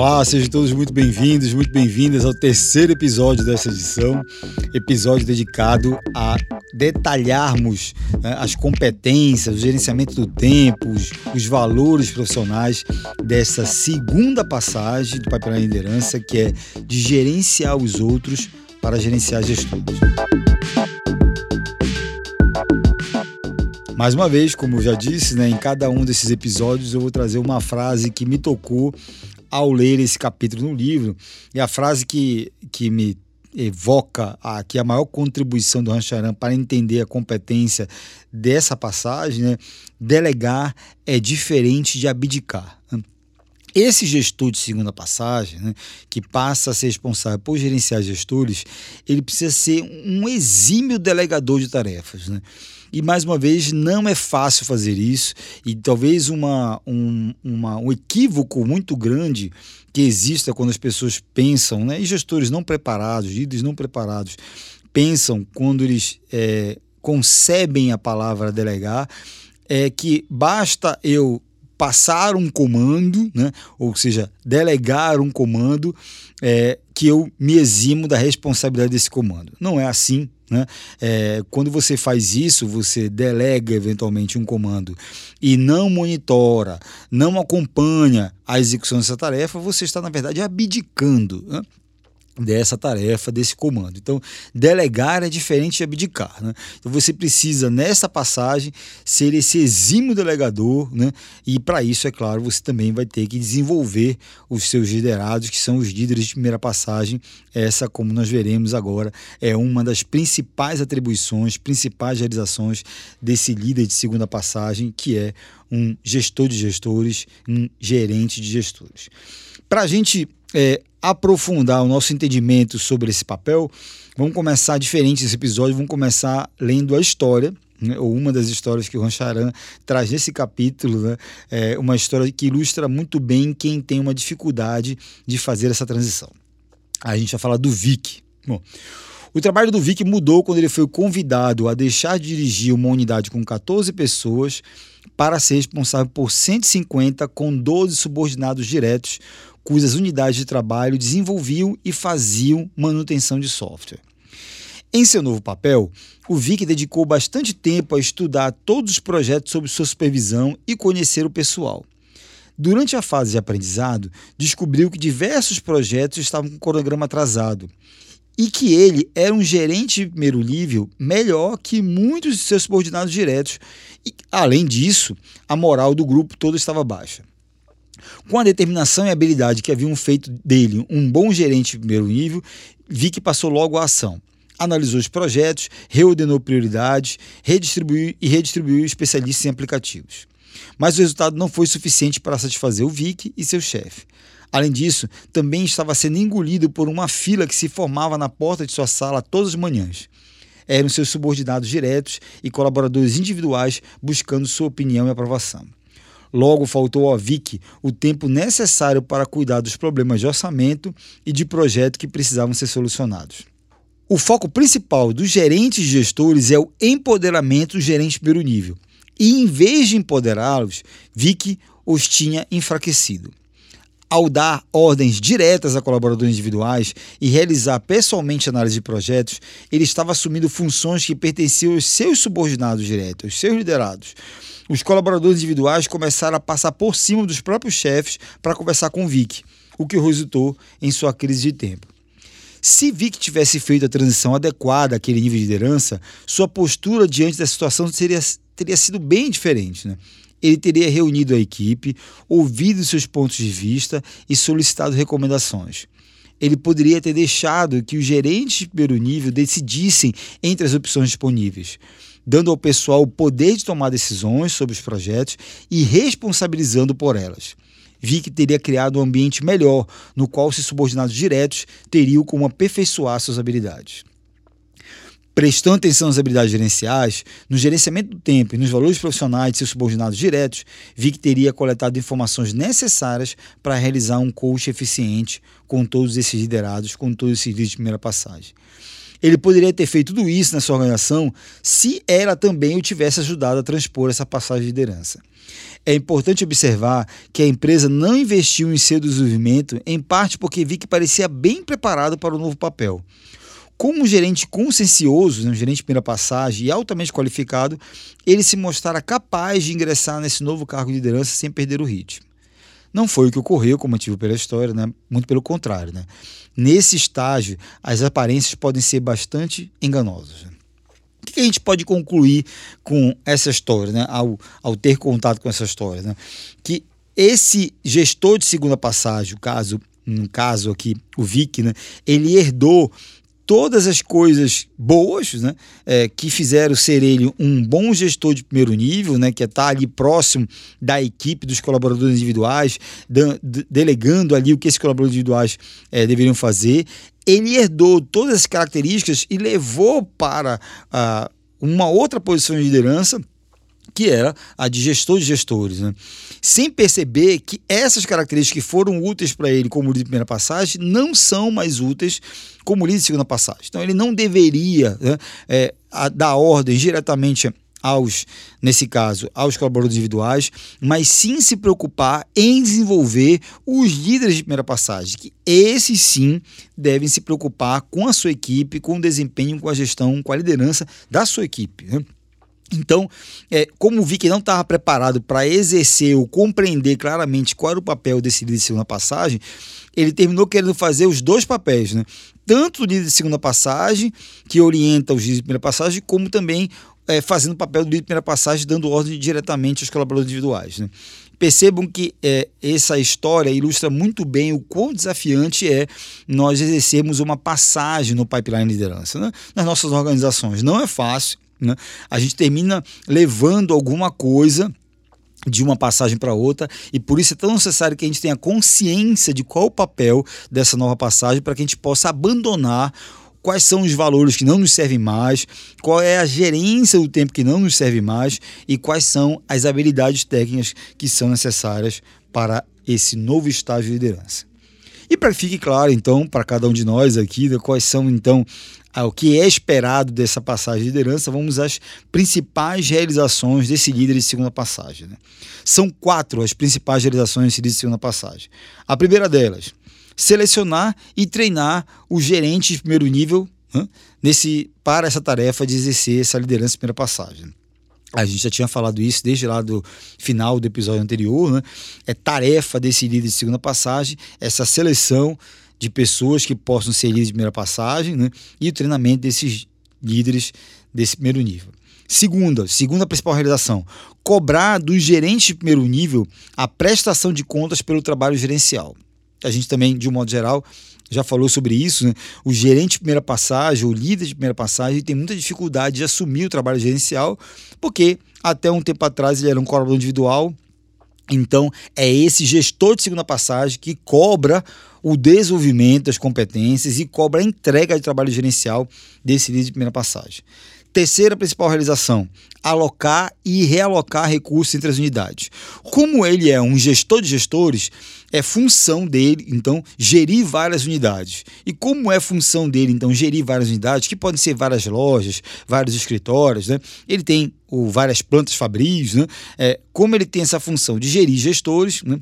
Olá, sejam todos muito bem-vindos, muito bem-vindas ao terceiro episódio dessa edição, episódio dedicado a detalharmos né, as competências, o gerenciamento do tempo, os, os, valores profissionais dessa segunda passagem do papel na liderança, que é de gerenciar os outros para gerenciar gestores. Mais uma vez, como eu já disse, né, em cada um desses episódios eu vou trazer uma frase que me tocou ao ler esse capítulo no livro. E a frase que, que me evoca aqui a maior contribuição do Rancharan para entender a competência dessa passagem, né? delegar é diferente de abdicar. Esse gestor de segunda passagem, né, que passa a ser responsável por gerenciar gestores, ele precisa ser um exímio delegador de tarefas. Né? E mais uma vez, não é fácil fazer isso, e talvez uma, um, uma, um equívoco muito grande que exista quando as pessoas pensam, né, e gestores não preparados, líderes não preparados, pensam quando eles é, concebem a palavra delegar, é que basta eu passar um comando, né? ou seja, delegar um comando, é, que eu me eximo da responsabilidade desse comando. Não é assim. Né? É, quando você faz isso, você delega eventualmente um comando e não monitora, não acompanha a execução dessa tarefa, você está, na verdade, abdicando. Né? Dessa tarefa, desse comando. Então, delegar é diferente de abdicar. Né? Então, você precisa, nessa passagem, ser esse exímio delegador, né? e para isso, é claro, você também vai ter que desenvolver os seus liderados, que são os líderes de primeira passagem. Essa, como nós veremos agora, é uma das principais atribuições, principais realizações desse líder de segunda passagem, que é um gestor de gestores, um gerente de gestores. Para a gente é, aprofundar o nosso entendimento sobre esse papel, vamos começar diferente esse episódio, vamos começar lendo a história né, ou uma das histórias que o Rancharan traz nesse capítulo, né, é uma história que ilustra muito bem quem tem uma dificuldade de fazer essa transição. A gente vai falar do Vic. Bom, o trabalho do Vic mudou quando ele foi convidado a deixar de dirigir uma unidade com 14 pessoas para ser responsável por 150 com 12 subordinados diretos, cujas unidades de trabalho desenvolviam e faziam manutenção de software. Em seu novo papel, o Vic dedicou bastante tempo a estudar todos os projetos sob sua supervisão e conhecer o pessoal. Durante a fase de aprendizado, descobriu que diversos projetos estavam com cronograma atrasado e que ele era um gerente de primeiro nível melhor que muitos de seus subordinados diretos. E, além disso, a moral do grupo todo estava baixa. Com a determinação e habilidade que haviam feito dele um bom gerente de primeiro nível, vi que passou logo à ação. Analisou os projetos, reordenou prioridades, redistribuiu e redistribuiu especialistas em aplicativos. Mas o resultado não foi suficiente para satisfazer o Vic e seu chefe. Além disso, também estava sendo engolido por uma fila que se formava na porta de sua sala todas as manhãs. Eram seus subordinados diretos e colaboradores individuais buscando sua opinião e aprovação. Logo, faltou ao Vic o tempo necessário para cuidar dos problemas de orçamento e de projeto que precisavam ser solucionados. O foco principal dos gerentes e gestores é o empoderamento dos gerentes primeiro nível. E em vez de empoderá-los, Vic os tinha enfraquecido. Ao dar ordens diretas a colaboradores individuais e realizar pessoalmente análise de projetos, ele estava assumindo funções que pertenciam aos seus subordinados diretos, aos seus liderados os colaboradores individuais começaram a passar por cima dos próprios chefes para conversar com Vic, o que resultou em sua crise de tempo. Se Vic tivesse feito a transição adequada àquele nível de liderança, sua postura diante da situação seria, teria sido bem diferente. Né? Ele teria reunido a equipe, ouvido seus pontos de vista e solicitado recomendações. Ele poderia ter deixado que os gerentes de primeiro nível decidissem entre as opções disponíveis dando ao pessoal o poder de tomar decisões sobre os projetos e responsabilizando por elas. Vi que teria criado um ambiente melhor, no qual seus subordinados diretos teriam como aperfeiçoar suas habilidades. Prestando atenção nas habilidades gerenciais, no gerenciamento do tempo e nos valores profissionais de seus subordinados diretos, vi que teria coletado informações necessárias para realizar um coach eficiente com todos esses liderados, com todos esses líderes de primeira passagem. Ele poderia ter feito tudo isso nessa organização se ela também o tivesse ajudado a transpor essa passagem de liderança. É importante observar que a empresa não investiu em seu desenvolvimento, em parte porque vi que parecia bem preparado para o novo papel. Como gerente consciencioso, um gerente de primeira passagem e altamente qualificado, ele se mostrara capaz de ingressar nesse novo cargo de liderança sem perder o ritmo. Não foi o que ocorreu, como motivo pela história, né? muito pelo contrário. Né? Nesse estágio, as aparências podem ser bastante enganosas. Né? O que a gente pode concluir com essa história, né? ao, ao ter contato com essa história? Né? Que esse gestor de segunda passagem, o caso, no caso aqui, o Vic, né? ele herdou todas as coisas boas né, é, que fizeram ser ele um bom gestor de primeiro nível, né, que é estar ali próximo da equipe dos colaboradores individuais, de, delegando ali o que esses colaboradores individuais é, deveriam fazer. Ele herdou todas as características e levou para uh, uma outra posição de liderança que era a de gestor de gestores, né? sem perceber que essas características que foram úteis para ele como líder de primeira passagem não são mais úteis como líder de segunda passagem. Então ele não deveria né, é, dar ordens diretamente aos, nesse caso, aos colaboradores individuais, mas sim se preocupar em desenvolver os líderes de primeira passagem, que esses sim devem se preocupar com a sua equipe, com o desempenho, com a gestão, com a liderança da sua equipe. Né? Então, é, como vi que não estava preparado para exercer ou compreender claramente qual era o papel desse líder de segunda passagem, ele terminou querendo fazer os dois papéis, né? Tanto o líder de segunda passagem, que orienta os líderes de primeira passagem, como também é, fazendo o papel do líder de primeira passagem, dando ordem diretamente aos colaboradores individuais. Né? Percebam que é, essa história ilustra muito bem o quão desafiante é nós exercermos uma passagem no pipeline de liderança né? nas nossas organizações. Não é fácil né? A gente termina levando alguma coisa de uma passagem para outra e por isso é tão necessário que a gente tenha consciência de qual o papel dessa nova passagem para que a gente possa abandonar quais são os valores que não nos servem mais, qual é a gerência do tempo que não nos serve mais e quais são as habilidades técnicas que são necessárias para esse novo estágio de liderança. E para que fique claro, então, para cada um de nós aqui, né, quais são, então, o que é esperado dessa passagem de liderança, vamos às principais realizações desse líder de segunda passagem. Né? São quatro as principais realizações desse líder de segunda passagem. A primeira delas, selecionar e treinar o gerente de primeiro nível né, nesse, para essa tarefa de exercer essa liderança de primeira passagem. A gente já tinha falado isso desde lá do final do episódio anterior, né? É tarefa desse líder de segunda passagem, essa seleção de pessoas que possam ser líderes de primeira passagem né? e o treinamento desses líderes desse primeiro nível. Segunda, segunda principal realização, cobrar dos gerentes de primeiro nível a prestação de contas pelo trabalho gerencial. A gente também, de um modo geral, já falou sobre isso. Né? O gerente de primeira passagem, o líder de primeira passagem, tem muita dificuldade de assumir o trabalho gerencial, porque até um tempo atrás ele era um colaborador individual. Então, é esse gestor de segunda passagem que cobra o desenvolvimento das competências e cobra a entrega de trabalho gerencial desse líder de primeira passagem. Terceira principal realização: alocar e realocar recursos entre as unidades. Como ele é um gestor de gestores, é função dele, então, gerir várias unidades. E como é função dele, então, gerir várias unidades, que podem ser várias lojas, vários escritórios, né? ele tem ou várias plantas fabris, né? É, como ele tem essa função de gerir gestores, né?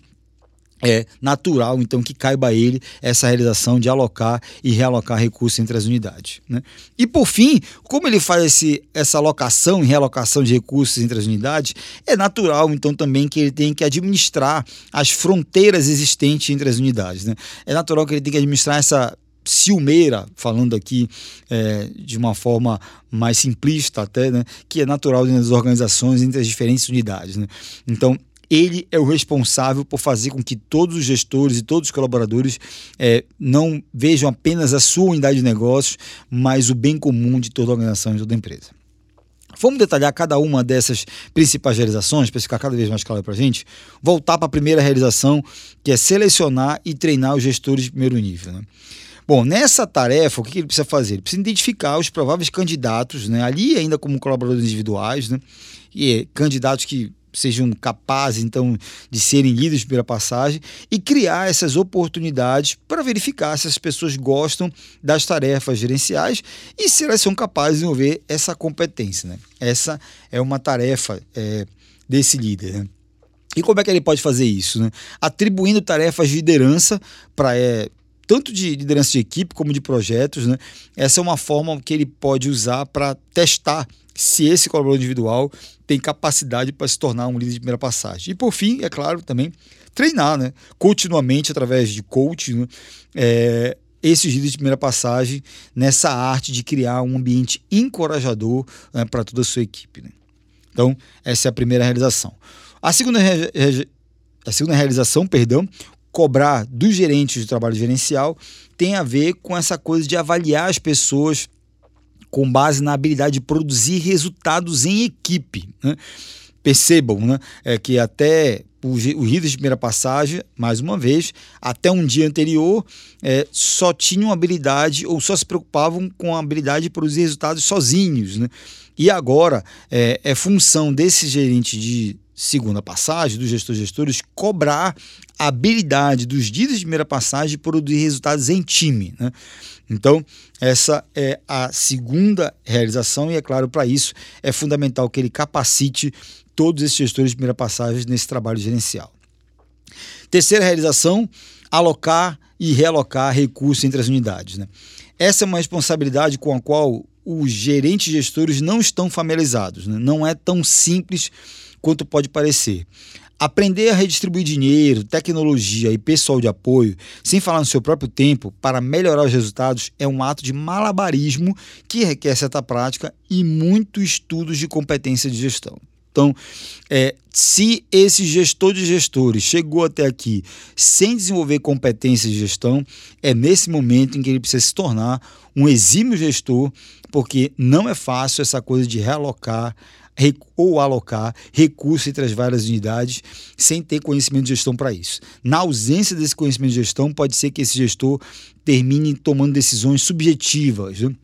É natural, então, que caiba a ele essa realização de alocar e realocar recursos entre as unidades. Né? E, por fim, como ele faz esse, essa alocação e realocação de recursos entre as unidades, é natural, então, também que ele tenha que administrar as fronteiras existentes entre as unidades. Né? É natural que ele tenha que administrar essa ciumeira, falando aqui é, de uma forma mais simplista até, né, que é natural das organizações entre as diferentes unidades. Né? Então, ele é o responsável por fazer com que todos os gestores e todos os colaboradores é, não vejam apenas a sua unidade de negócios, mas o bem comum de toda a organização e toda a empresa. Vamos detalhar cada uma dessas principais realizações para ficar cada vez mais claro para a gente. Voltar para a primeira realização, que é selecionar e treinar os gestores de primeiro nível. Né? Bom, nessa tarefa, o que ele precisa fazer? Ele precisa identificar os prováveis candidatos, né? ali ainda como colaboradores individuais, né? e candidatos que sejam capazes, então, de serem de primeira passagem e criar essas oportunidades para verificar se as pessoas gostam das tarefas gerenciais e se elas são capazes de desenvolver essa competência. Né? Essa é uma tarefa é, desse líder. Né? E como é que ele pode fazer isso? Né? Atribuindo tarefas de liderança para é, tanto de liderança de equipe como de projetos. Né? Essa é uma forma que ele pode usar para testar se esse colaborador individual tem capacidade para se tornar um líder de primeira passagem. E por fim, é claro, também treinar, né? Continuamente através de coaching, né? é, esses líderes de primeira passagem nessa arte de criar um ambiente encorajador né, para toda a sua equipe. Né? Então, essa é a primeira realização. A segunda, a segunda realização, perdão, cobrar dos gerentes de trabalho gerencial tem a ver com essa coisa de avaliar as pessoas com base na habilidade de produzir resultados em equipe. Né? Percebam né, é que até os líderes de primeira passagem, mais uma vez, até um dia anterior, é, só tinham habilidade ou só se preocupavam com a habilidade de produzir resultados sozinhos. Né? E agora é, é função desse gerente de segunda passagem, dos gestores gestores, cobrar a habilidade dos líderes de primeira passagem de produzir resultados em time. Né? Então, essa é a segunda realização, e é claro, para isso é fundamental que ele capacite todos esses gestores de primeira passagem nesse trabalho gerencial. Terceira realização, alocar e realocar recursos entre as unidades. Né? Essa é uma responsabilidade com a qual os gerentes gestores não estão familiarizados. Né? Não é tão simples quanto pode parecer. Aprender a redistribuir dinheiro, tecnologia e pessoal de apoio, sem falar no seu próprio tempo, para melhorar os resultados, é um ato de malabarismo que requer certa prática e muitos estudos de competência de gestão. Então, é, se esse gestor de gestores chegou até aqui sem desenvolver competência de gestão, é nesse momento em que ele precisa se tornar um exímio gestor, porque não é fácil essa coisa de realocar ou alocar recursos entre as várias unidades sem ter conhecimento de gestão para isso. Na ausência desse conhecimento de gestão, pode ser que esse gestor termine tomando decisões subjetivas. Né?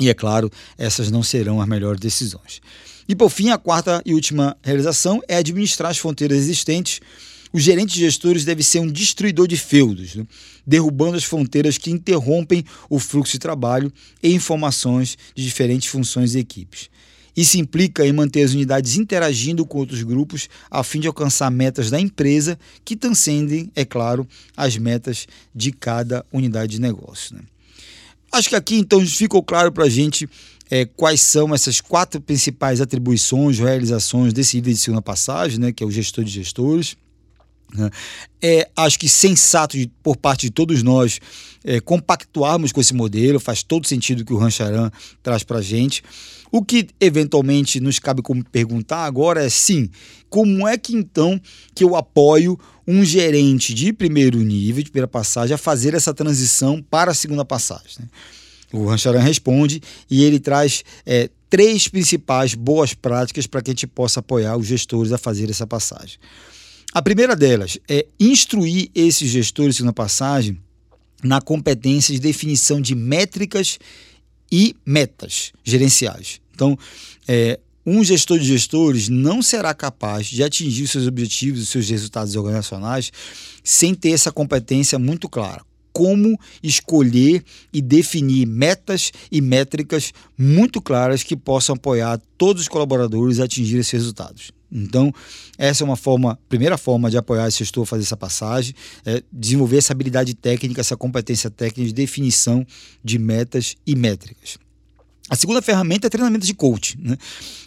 E é claro, essas não serão as melhores decisões. E por fim, a quarta e última realização é administrar as fronteiras existentes. O gerente de gestores deve ser um destruidor de feudos, né? derrubando as fronteiras que interrompem o fluxo de trabalho e informações de diferentes funções e equipes. Isso implica em manter as unidades interagindo com outros grupos a fim de alcançar metas da empresa que transcendem, é claro, as metas de cada unidade de negócio. Né? Acho que aqui então ficou claro para a gente é, quais são essas quatro principais atribuições, realizações desse líder de segunda passagem, né, que é o gestor de gestores. Né? É, acho que sensato de, por parte de todos nós é, compactuarmos com esse modelo, faz todo sentido que o Rancharan traz para a gente. O que eventualmente nos cabe como perguntar agora é sim, como é que então que eu apoio um gerente de primeiro nível, de primeira passagem, a fazer essa transição para a segunda passagem? Né? O Rancharan responde e ele traz é, três principais boas práticas para que a gente possa apoiar os gestores a fazer essa passagem. A primeira delas é instruir esses gestores segunda passagem na competência de definição de métricas e metas gerenciais. Então, é, um gestor de gestores não será capaz de atingir os seus objetivos, os seus resultados organizacionais, sem ter essa competência muito clara. Como escolher e definir metas e métricas muito claras que possam apoiar todos os colaboradores a atingir esses resultados. Então, essa é uma forma, primeira forma de apoiar esse gestor a fazer essa passagem, é desenvolver essa habilidade técnica, essa competência técnica de definição de metas e métricas. A segunda ferramenta é treinamento de coach. Né?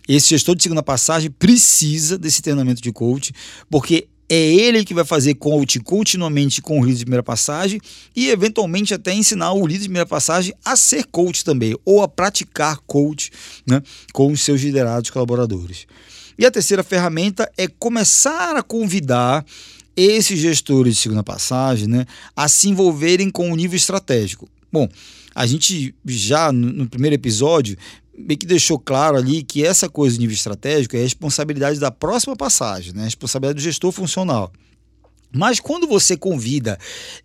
Esse gestor de segunda passagem precisa desse treinamento de coach, porque é ele que vai fazer coach continuamente com o líder de primeira passagem e, eventualmente, até ensinar o líder de primeira passagem a ser coach também, ou a praticar coach né, com os seus liderados colaboradores. E a terceira ferramenta é começar a convidar esses gestores de segunda passagem né, a se envolverem com o nível estratégico. Bom, a gente já no primeiro episódio meio que deixou claro ali que essa coisa de nível estratégico é responsabilidade da próxima passagem, né? responsabilidade do gestor funcional. Mas quando você convida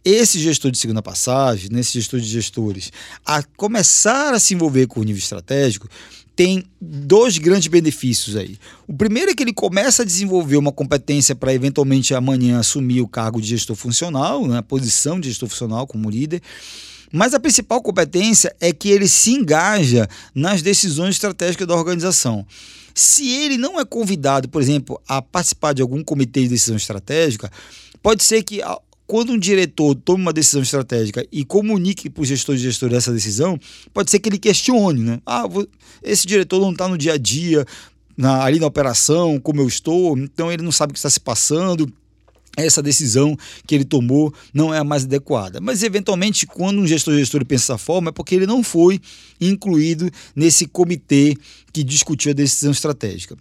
esse gestor de segunda passagem, né, esse gestor de gestores, a começar a se envolver com o nível estratégico, tem dois grandes benefícios aí. O primeiro é que ele começa a desenvolver uma competência para eventualmente amanhã assumir o cargo de gestor funcional, né, a posição de gestor funcional como líder. Mas a principal competência é que ele se engaja nas decisões estratégicas da organização. Se ele não é convidado, por exemplo, a participar de algum comitê de decisão estratégica, pode ser que quando um diretor toma uma decisão estratégica e comunique para o gestor de gestor essa decisão, pode ser que ele questione, né? Ah, esse diretor não está no dia a dia, na, ali na operação, como eu estou, então ele não sabe o que está se passando essa decisão que ele tomou não é a mais adequada. Mas, eventualmente, quando um gestor gestor pensa dessa forma, é porque ele não foi incluído nesse comitê que discutiu a decisão estratégica.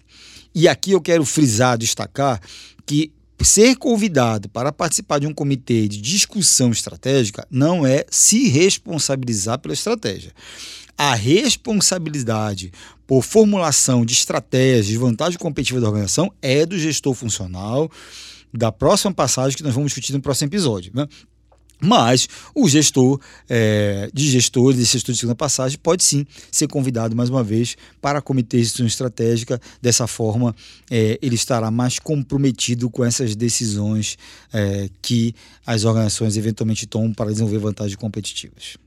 E aqui eu quero frisar, destacar que ser convidado para participar de um comitê de discussão estratégica não é se responsabilizar pela estratégia. A responsabilidade por formulação de estratégias de vantagem competitiva da organização é do gestor funcional da próxima passagem que nós vamos discutir no próximo episódio. Né? Mas o gestor é, de gestores, de gestor de segunda passagem, pode sim ser convidado mais uma vez para comitê de gestão estratégica. Dessa forma, é, ele estará mais comprometido com essas decisões é, que as organizações eventualmente tomam para desenvolver vantagens competitivas.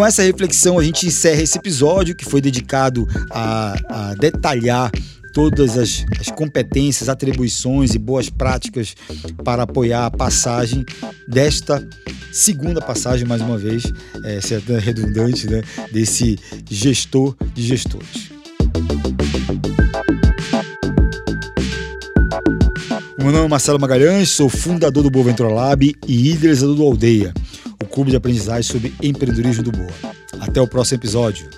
Com essa reflexão, a gente encerra esse episódio que foi dedicado a, a detalhar todas as, as, competências, atribuições e boas práticas para apoiar a passagem desta segunda passagem, mais uma vez, é, sendo redundante, né, desse gestor de gestores. O meu nome é Marcelo Magalhães, sou fundador do Boa Ventura Lab e idealizador do Aldeia, o clube de aprendizagem sobre empreendedorismo do Boa. Até o próximo episódio.